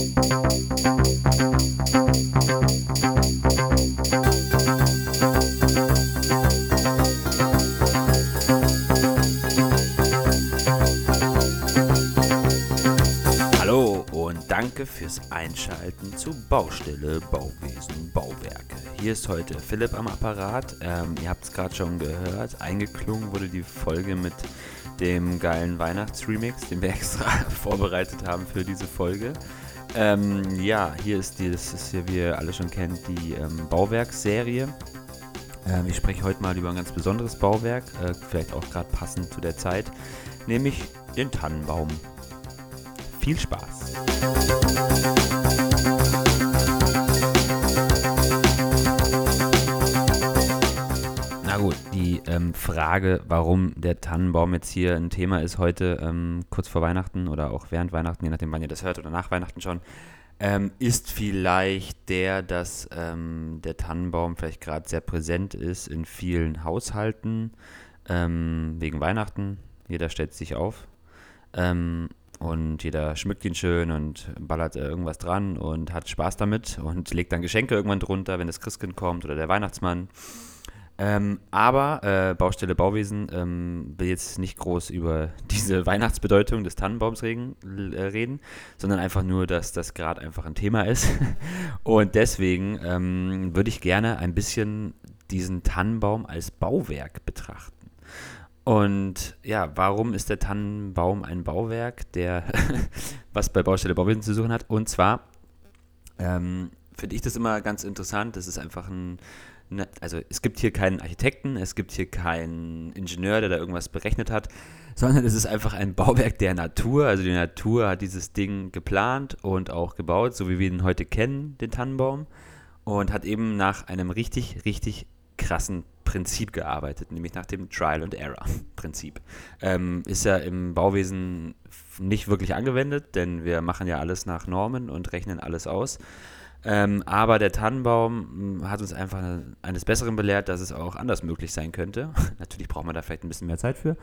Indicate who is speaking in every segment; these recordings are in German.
Speaker 1: Hallo und danke fürs Einschalten zu Baustelle Bauwesen Bauwerke. Hier ist heute Philipp am Apparat. Ähm, ihr habt es gerade schon gehört. Eingeklungen wurde die Folge mit dem geilen Weihnachtsremix, den wir extra vorbereitet haben für diese Folge. Ähm, ja, hier ist die, das ist hier, wie ihr alle schon kennt, die ähm, Bauwerksserie. Ähm, ich spreche heute mal über ein ganz besonderes Bauwerk, äh, vielleicht auch gerade passend zu der Zeit, nämlich den Tannenbaum. Viel Spaß! Die ähm, Frage, warum der Tannenbaum jetzt hier ein Thema ist heute, ähm, kurz vor Weihnachten oder auch während Weihnachten, je nachdem, wann ihr das hört oder nach Weihnachten schon, ähm, ist vielleicht der, dass ähm, der Tannenbaum vielleicht gerade sehr präsent ist in vielen Haushalten ähm, wegen Weihnachten. Jeder stellt sich auf ähm, und jeder schmückt ihn schön und ballert irgendwas dran und hat Spaß damit und legt dann Geschenke irgendwann drunter, wenn das Christkind kommt oder der Weihnachtsmann. Ähm, aber äh, Baustelle Bauwesen ähm, will jetzt nicht groß über diese Weihnachtsbedeutung des Tannenbaums reden, äh, reden sondern einfach nur, dass das gerade einfach ein Thema ist. Und deswegen ähm, würde ich gerne ein bisschen diesen Tannenbaum als Bauwerk betrachten. Und ja, warum ist der Tannenbaum ein Bauwerk, der was bei Baustelle Bauwesen zu suchen hat? Und zwar ähm, finde ich das immer ganz interessant. Das ist einfach ein Ne, also es gibt hier keinen Architekten, es gibt hier keinen Ingenieur, der da irgendwas berechnet hat, sondern es ist einfach ein Bauwerk der Natur. Also die Natur hat dieses Ding geplant und auch gebaut, so wie wir ihn heute kennen, den Tannenbaum, und hat eben nach einem richtig, richtig krassen Prinzip gearbeitet, nämlich nach dem Trial and Error Prinzip. Ähm, ist ja im Bauwesen nicht wirklich angewendet, denn wir machen ja alles nach Normen und rechnen alles aus. Ähm, aber der Tannenbaum mh, hat uns einfach eines Besseren belehrt, dass es auch anders möglich sein könnte. Natürlich braucht man da vielleicht ein bisschen mehr Zeit für.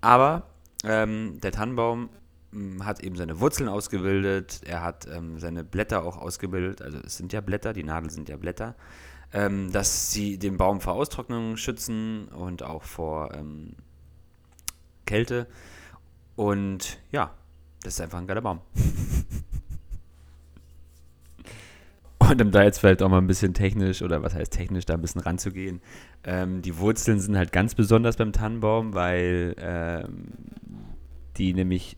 Speaker 1: Aber ähm, der Tannenbaum mh, hat eben seine Wurzeln ausgebildet, er hat ähm, seine Blätter auch ausgebildet, also es sind ja Blätter, die Nadeln sind ja Blätter, ähm, dass sie den Baum vor Austrocknung schützen und auch vor ähm, Kälte. Und ja, das ist einfach ein geiler Baum. Und um da jetzt vielleicht auch mal ein bisschen technisch oder was heißt technisch da ein bisschen ranzugehen, ähm, die Wurzeln sind halt ganz besonders beim Tannenbaum, weil ähm, die nämlich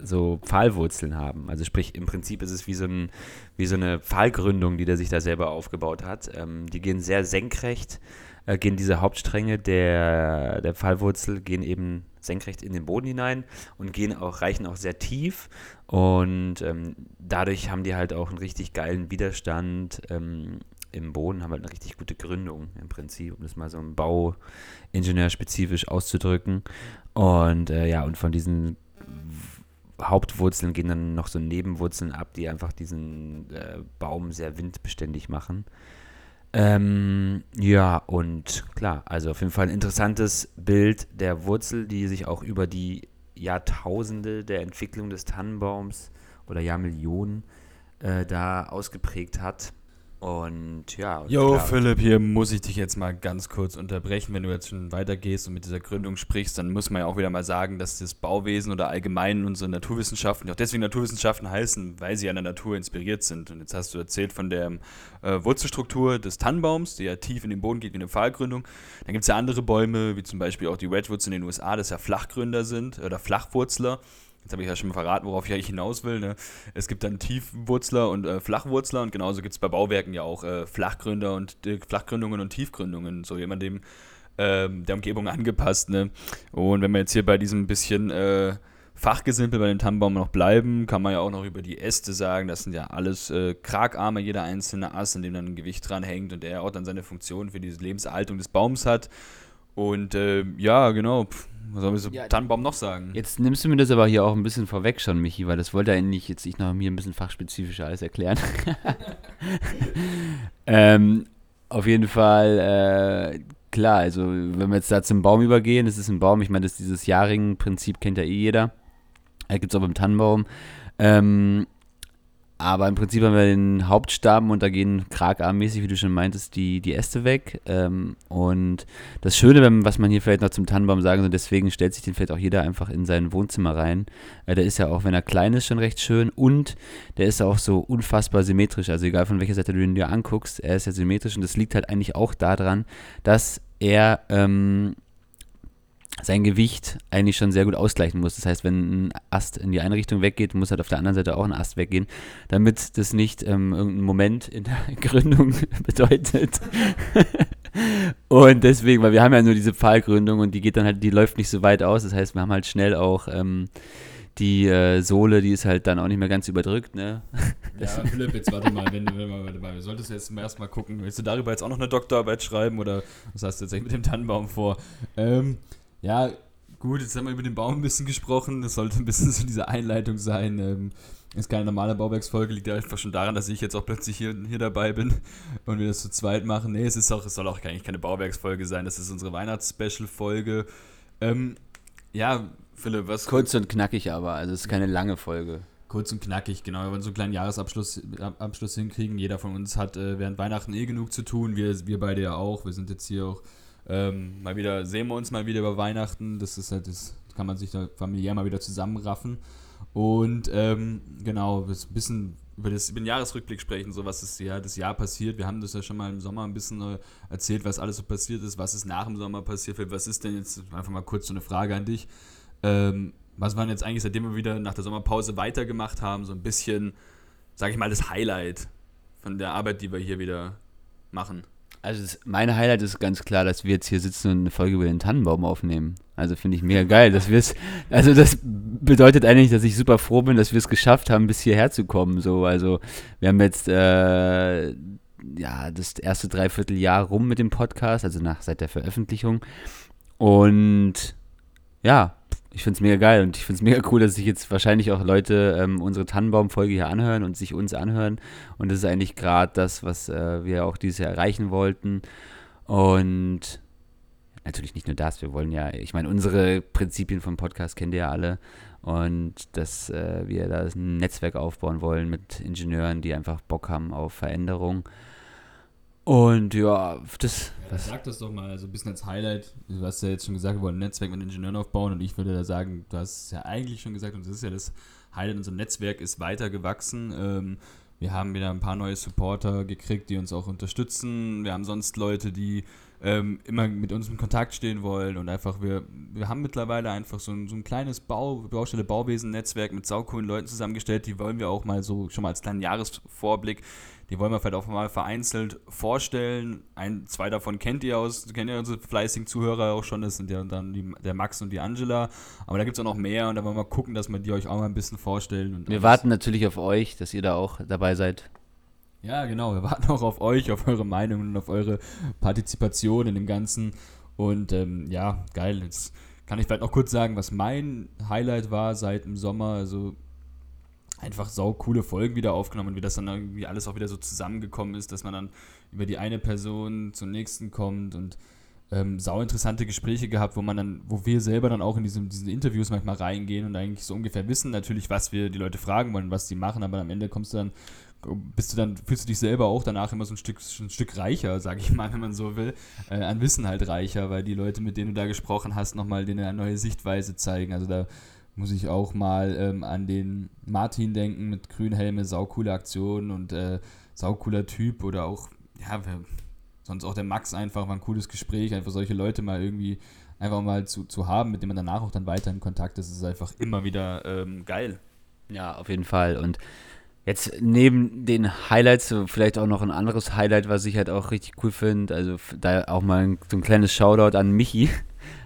Speaker 1: so Pfahlwurzeln haben. Also sprich, im Prinzip ist es wie so, ein, wie so eine Pfahlgründung, die der sich da selber aufgebaut hat. Ähm, die gehen sehr senkrecht, äh, gehen diese Hauptstränge der, der Pfahlwurzel, gehen eben senkrecht in den Boden hinein und gehen auch, reichen auch sehr tief. Und ähm, dadurch haben die halt auch einen richtig geilen Widerstand ähm, im Boden, haben halt eine richtig gute Gründung im Prinzip, um das mal so ein Bauingenieur spezifisch auszudrücken. Und äh, ja, und von diesen Hauptwurzeln gehen dann noch so Nebenwurzeln ab, die einfach diesen äh, Baum sehr windbeständig machen. Ähm, ja, und klar, also auf jeden Fall ein interessantes Bild der Wurzel, die sich auch über die Jahrtausende der Entwicklung des Tannenbaums oder Jahrmillionen äh, da ausgeprägt hat. Und ja. Und
Speaker 2: Jo,
Speaker 1: klar,
Speaker 2: Philipp, hier muss ich dich jetzt mal ganz kurz unterbrechen. Wenn du jetzt schon weitergehst und mit dieser Gründung sprichst, dann muss man ja auch wieder mal sagen, dass das Bauwesen oder allgemein unsere Naturwissenschaften, die auch deswegen Naturwissenschaften heißen, weil sie an der Natur inspiriert sind. Und jetzt hast du erzählt von der äh, Wurzelstruktur des Tannenbaums, die ja tief in den Boden geht wie eine Pfahlgründung. Dann gibt es ja andere Bäume, wie zum Beispiel auch die Redwoods in den USA, das ja Flachgründer sind oder Flachwurzler. Jetzt habe ich ja schon mal verraten, worauf ich eigentlich hinaus will. Ne? Es gibt dann Tiefwurzler und äh, Flachwurzler und genauso gibt es bei Bauwerken ja auch äh, Flachgründer und äh, Flachgründungen und Tiefgründungen, so jemand dem ähm, der Umgebung angepasst. Ne? Und wenn wir jetzt hier bei diesem bisschen äh, Fachgesimpel bei dem Tannenbaum noch bleiben, kann man ja auch noch über die Äste sagen. Das sind ja alles äh, Kragarme, jeder einzelne Ast, an dem dann ein Gewicht dran hängt und der auch dann seine Funktion für diese Lebenserhaltung des Baums hat. Und äh, ja, genau. Pff, was soll man so
Speaker 1: Ja,
Speaker 2: Tannenbaum noch sagen?
Speaker 1: Jetzt nimmst du mir das aber hier auch ein bisschen vorweg schon, Michi, weil das wollte eigentlich jetzt ich noch mir ein bisschen fachspezifischer alles erklären. ähm, auf jeden Fall, äh, klar, also wenn wir jetzt da zum Baum übergehen, das ist ein Baum, ich meine, das dieses Jahrringen-Prinzip kennt ja eh jeder. Da gibt es auch beim Tannenbaum. Ähm, aber im Prinzip haben wir den Hauptstamm und da gehen kragarmmäßig, wie du schon meintest, die, die Äste weg. Ähm, und das Schöne, was man hier vielleicht noch zum Tannenbaum sagen soll, deswegen stellt sich den vielleicht auch jeder einfach in sein Wohnzimmer rein. Äh, der ist ja auch, wenn er klein ist, schon recht schön und der ist auch so unfassbar symmetrisch. Also egal von welcher Seite du ihn dir anguckst, er ist ja symmetrisch und das liegt halt eigentlich auch daran, dass er ähm, sein Gewicht eigentlich schon sehr gut ausgleichen muss. Das heißt, wenn ein Ast in die eine Richtung weggeht, muss halt auf der anderen Seite auch ein Ast weggehen, damit das nicht ähm, irgendein Moment in der Gründung bedeutet. und deswegen, weil wir haben ja nur diese Pfahlgründung und die geht dann halt, die läuft nicht so weit aus. Das heißt, wir haben halt schnell auch ähm, die äh, Sohle, die ist halt dann auch nicht mehr ganz überdrückt, ne?
Speaker 2: Ja, Philipp, jetzt warte mal, wenn, wenn, warte mal, solltest du jetzt erstmal gucken, willst du darüber jetzt auch noch eine Doktorarbeit schreiben oder was hast du jetzt mit dem Tannenbaum vor? Ähm, ja, gut, jetzt haben wir über den Baum ein bisschen gesprochen. Das sollte ein bisschen so diese Einleitung sein. Ähm, ist keine normale Bauwerksfolge, liegt ja einfach schon daran, dass ich jetzt auch plötzlich hier, hier dabei bin und wir das zu zweit machen. Nee, es ist auch, es soll auch eigentlich keine Bauwerksfolge sein, das ist unsere Weihnachts-Special-Folge. Ähm, ja, Philipp, was.
Speaker 1: Kurz und knackig aber, also es ist keine lange Folge.
Speaker 2: Kurz und knackig, genau. Wir wollen so einen kleinen Jahresabschluss Abschluss hinkriegen. Jeder von uns hat äh, während Weihnachten eh genug zu tun. Wir, wir beide ja auch. Wir sind jetzt hier auch ähm, mal wieder sehen wir uns mal wieder über Weihnachten. Das ist halt, das kann man sich da familiär mal wieder zusammenraffen. Und ähm, genau, ein bisschen über, das, über den Jahresrückblick sprechen, so was ist ja das Jahr passiert. Wir haben das ja schon mal im Sommer ein bisschen äh, erzählt, was alles so passiert ist, was ist nach dem Sommer passiert. Was ist denn jetzt, einfach mal kurz so eine Frage an dich. Ähm, was waren jetzt eigentlich, seitdem wir wieder nach der Sommerpause weitergemacht haben, so ein bisschen, sag ich mal, das Highlight von der Arbeit, die wir hier wieder machen?
Speaker 1: Also das, mein Highlight ist ganz klar, dass wir jetzt hier sitzen und eine Folge über den Tannenbaum aufnehmen. Also finde ich mega geil, dass wir es, also das bedeutet eigentlich, dass ich super froh bin, dass wir es geschafft haben, bis hierher zu kommen. So, also wir haben jetzt äh, ja das erste Dreivierteljahr rum mit dem Podcast, also nach seit der Veröffentlichung. Und ja, ich finde es mega geil und ich finde es mega cool, dass sich jetzt wahrscheinlich auch Leute ähm, unsere Tannenbaum-Folge hier anhören und sich uns anhören. Und das ist eigentlich gerade das, was äh, wir auch dieses Jahr erreichen wollten. Und natürlich nicht nur das, wir wollen ja, ich meine, unsere Prinzipien vom Podcast kennt ihr ja alle. Und dass äh, wir da ein Netzwerk aufbauen wollen mit Ingenieuren, die einfach Bock haben auf Veränderung. Und ja, das.
Speaker 2: Ja, sag das doch mal, also ein bisschen als Highlight. Du hast ja jetzt schon gesagt, wir wollen ein Netzwerk mit Ingenieuren aufbauen und ich würde da sagen, du hast es ja eigentlich schon gesagt und das ist ja das Highlight. Unser Netzwerk ist weiter gewachsen. Ähm, wir haben wieder ein paar neue Supporter gekriegt, die uns auch unterstützen. Wir haben sonst Leute, die ähm, immer mit uns in Kontakt stehen wollen und einfach, wir, wir haben mittlerweile einfach so ein, so ein kleines Bau, Baustelle Bauwesen-Netzwerk mit saucoolen Leuten zusammengestellt, die wollen wir auch mal so schon mal als kleinen Jahresvorblick die wollen wir vielleicht auch mal vereinzelt vorstellen. Ein, zwei davon kennt ihr aus, kennt ihr unsere fleißigen Zuhörer auch schon, das sind ja dann die, der Max und die Angela. Aber da gibt es auch noch mehr und da wollen wir mal gucken, dass wir die euch auch mal ein bisschen vorstellen.
Speaker 1: wir warten natürlich auf euch, dass ihr da auch dabei seid.
Speaker 2: Ja, genau, wir warten auch auf euch, auf eure Meinung und auf eure Partizipation in dem Ganzen. Und ähm, ja, geil. Jetzt kann ich vielleicht noch kurz sagen, was mein Highlight war seit dem Sommer. Also einfach sau coole Folgen wieder aufgenommen und wie das dann irgendwie alles auch wieder so zusammengekommen ist, dass man dann über die eine Person zur nächsten kommt und ähm, sau interessante Gespräche gehabt, wo man dann, wo wir selber dann auch in diesem, diesen Interviews manchmal reingehen und eigentlich so ungefähr wissen natürlich, was wir die Leute fragen wollen, was die machen, aber am Ende kommst du dann, bist du dann, fühlst du dich selber auch danach immer so ein Stück, ein Stück reicher, sage ich mal, wenn man so will, äh, an Wissen halt reicher, weil die Leute, mit denen du da gesprochen hast, nochmal denen eine neue Sichtweise zeigen. Also da muss ich auch mal ähm, an den Martin denken mit Grünhelme, saucoole Aktion und äh, saucooler Typ oder auch, ja, sonst auch der Max einfach, war ein cooles Gespräch, einfach solche Leute mal irgendwie einfach mal zu, zu haben, mit denen man danach auch dann weiter in Kontakt ist, ist einfach immer wieder ähm, geil.
Speaker 1: Ja, auf jeden Fall und Jetzt neben den Highlights vielleicht auch noch ein anderes Highlight, was ich halt auch richtig cool finde. Also da auch mal ein, so ein kleines Shoutout an Michi,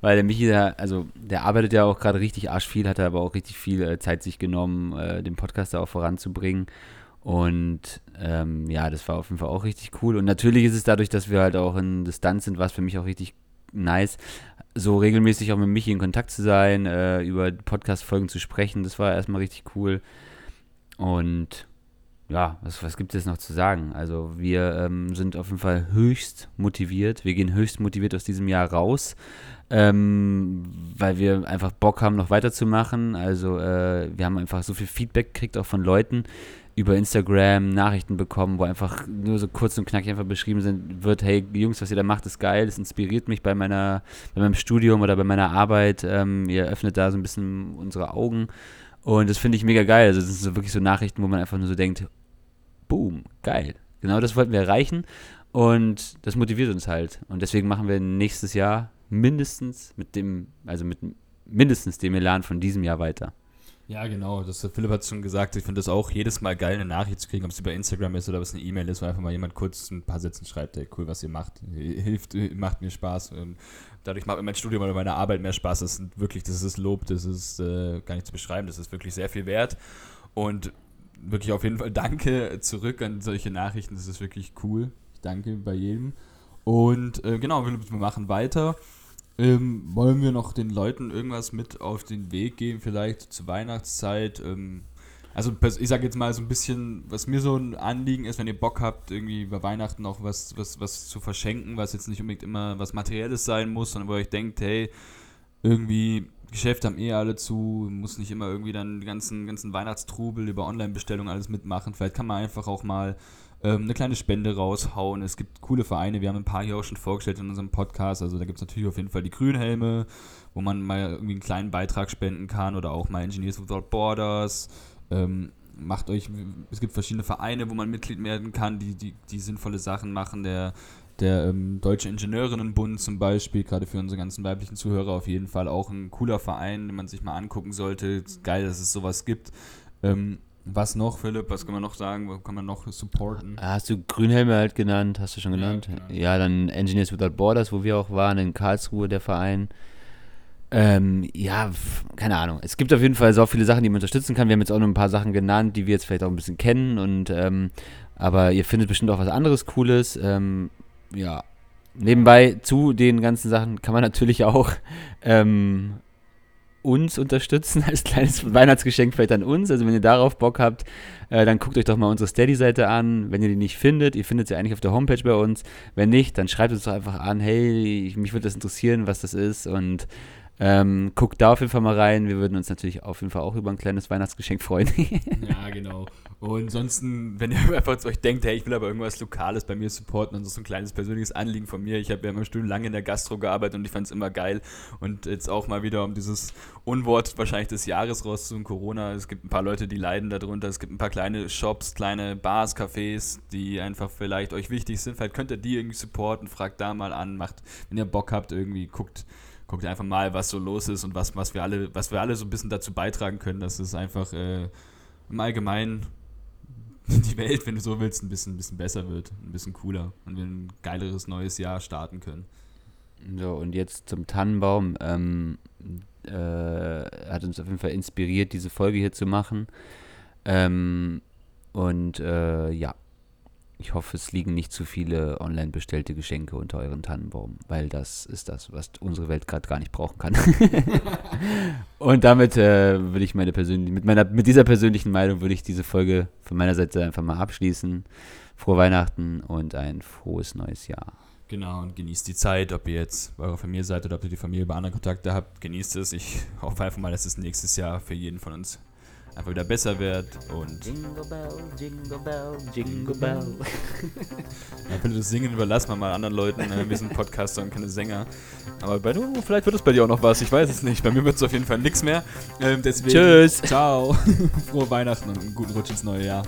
Speaker 1: weil der Michi, der, also der arbeitet ja auch gerade richtig arsch viel, hat aber auch richtig viel äh, Zeit sich genommen, äh, den Podcast da auch voranzubringen. Und ähm, ja, das war auf jeden Fall auch richtig cool. Und natürlich ist es dadurch, dass wir halt auch in Distanz sind, was für mich auch richtig nice, so regelmäßig auch mit Michi in Kontakt zu sein, äh, über Podcast-Folgen zu sprechen. Das war erstmal richtig cool. Und ja, was, was gibt es noch zu sagen? Also wir ähm, sind auf jeden Fall höchst motiviert. Wir gehen höchst motiviert aus diesem Jahr raus, ähm, weil wir einfach Bock haben, noch weiterzumachen. Also äh, wir haben einfach so viel Feedback gekriegt, auch von Leuten, über Instagram Nachrichten bekommen, wo einfach nur so kurz und knackig einfach beschrieben sind, wird, hey Jungs, was ihr da macht, ist geil, das inspiriert mich bei meiner, bei meinem Studium oder bei meiner Arbeit. Ähm, ihr öffnet da so ein bisschen unsere Augen. Und das finde ich mega geil. Also das sind so wirklich so Nachrichten, wo man einfach nur so denkt, boom, geil. Genau das wollten wir erreichen. Und das motiviert uns halt. Und deswegen machen wir nächstes Jahr mindestens mit dem, also mit mindestens dem Elan von diesem Jahr weiter.
Speaker 2: Ja, genau. Das, Philipp hat es schon gesagt. Ich finde das auch jedes Mal geil, eine Nachricht zu kriegen, ob es über Instagram ist oder ob es eine E-Mail ist, wo einfach mal jemand kurz ein paar Sätze schreibt, ey, cool, was ihr macht. Hilft, macht mir Spaß. Dadurch macht mir mein Studium oder meine Arbeit mehr Spaß. Das ist wirklich, das ist Lob, das ist äh, gar nicht zu beschreiben, das ist wirklich sehr viel wert. Und wirklich auf jeden Fall danke zurück an solche Nachrichten. Das ist wirklich cool. Ich danke bei jedem. Und äh, genau, wir machen weiter. Ähm, wollen wir noch den Leuten irgendwas mit auf den Weg geben, vielleicht zur Weihnachtszeit? Ähm, also ich sage jetzt mal so ein bisschen, was mir so ein Anliegen ist, wenn ihr Bock habt, irgendwie bei Weihnachten noch was, was, was zu verschenken, was jetzt nicht unbedingt immer was Materielles sein muss, sondern wo ihr euch denkt, hey, irgendwie Geschäfte haben eh alle zu, muss nicht immer irgendwie dann den ganzen, ganzen Weihnachtstrubel über Online-Bestellungen alles mitmachen. Vielleicht kann man einfach auch mal ähm, eine kleine Spende raushauen. Es gibt coole Vereine, wir haben ein paar hier auch schon vorgestellt in unserem Podcast. Also da gibt es natürlich auf jeden Fall die Grünhelme, wo man mal irgendwie einen kleinen Beitrag spenden kann oder auch mal Engineers Without Borders. Ähm, macht euch, es gibt verschiedene Vereine, wo man Mitglied werden kann, die, die, die sinnvolle Sachen machen. Der, der ähm, Deutsche Ingenieurinnenbund zum Beispiel, gerade für unsere ganzen weiblichen Zuhörer auf jeden Fall auch ein cooler Verein, den man sich mal angucken sollte. Geil, dass es sowas gibt. Ähm, was noch, Philipp? Was kann man noch sagen? Was kann man noch supporten?
Speaker 1: Hast du Grünhelme halt genannt? Hast du schon genannt? Ja, genau. ja, dann Engineers Without Borders, wo wir auch waren, in Karlsruhe, der Verein. Ähm, ja, keine Ahnung. Es gibt auf jeden Fall so viele Sachen, die man unterstützen kann. Wir haben jetzt auch noch ein paar Sachen genannt, die wir jetzt vielleicht auch ein bisschen kennen. Und ähm, aber ihr findet bestimmt auch was anderes Cooles. Ähm, ja. Nebenbei zu den ganzen Sachen kann man natürlich auch ähm, uns unterstützen als kleines Weihnachtsgeschenk vielleicht an uns. Also wenn ihr darauf Bock habt, äh, dann guckt euch doch mal unsere Steady-Seite an. Wenn ihr die nicht findet, ihr findet sie eigentlich auf der Homepage bei uns. Wenn nicht, dann schreibt uns doch einfach an, hey, mich würde das interessieren, was das ist und ähm, guckt da auf jeden Fall mal rein. Wir würden uns natürlich auf jeden Fall auch über ein kleines Weihnachtsgeschenk freuen.
Speaker 2: ja, genau. Und ansonsten, wenn ihr einfach zu euch denkt, hey, ich will aber irgendwas Lokales bei mir supporten, dann ist so ein kleines persönliches Anliegen von mir. Ich habe ja immer Studium lange in der Gastro gearbeitet und ich fand es immer geil. Und jetzt auch mal wieder, um dieses Unwort wahrscheinlich des Jahres rauszuholen, Corona. Es gibt ein paar Leute, die leiden darunter. Es gibt ein paar kleine Shops, kleine Bars, Cafés, die einfach vielleicht euch wichtig sind. Vielleicht könnt ihr die irgendwie supporten. Fragt da mal an, macht, wenn ihr Bock habt, irgendwie guckt guckt einfach mal, was so los ist und was, was wir alle, was wir alle so ein bisschen dazu beitragen können, dass es einfach äh, im Allgemeinen die Welt, wenn du so willst, ein bisschen, ein bisschen besser wird, ein bisschen cooler und wir ein geileres neues Jahr starten können.
Speaker 1: So, und jetzt zum Tannenbaum. Ähm, äh, hat uns auf jeden Fall inspiriert, diese Folge hier zu machen. Ähm, und äh, ja, ich hoffe, es liegen nicht zu viele online bestellte Geschenke unter euren Tannenbaum, weil das ist das, was unsere Welt gerade gar nicht brauchen kann. und damit äh, würde ich meine persönliche, mit meiner, mit dieser persönlichen Meinung würde ich diese Folge von meiner Seite einfach mal abschließen. Frohe Weihnachten und ein frohes neues Jahr.
Speaker 2: Genau, und genießt die Zeit, ob ihr jetzt bei eurer Familie seid oder ob ihr die Familie über andere Kontakte habt, genießt es. Ich hoffe einfach mal, dass es nächstes Jahr für jeden von uns einfach wieder besser wird und. Jingle Bell, Jingle Bell, Jingle Bell. ja, finde das Singen überlassen wir mal anderen Leuten. Äh, wir sind Podcaster und keine Sänger. Aber bei du, vielleicht wird es bei dir auch noch was. Ich weiß es nicht. Bei mir wird es auf jeden Fall nichts mehr. Ähm, deswegen,
Speaker 1: Tschüss.
Speaker 2: Ciao. Frohe Weihnachten und einen guten Rutsch ins neue Jahr.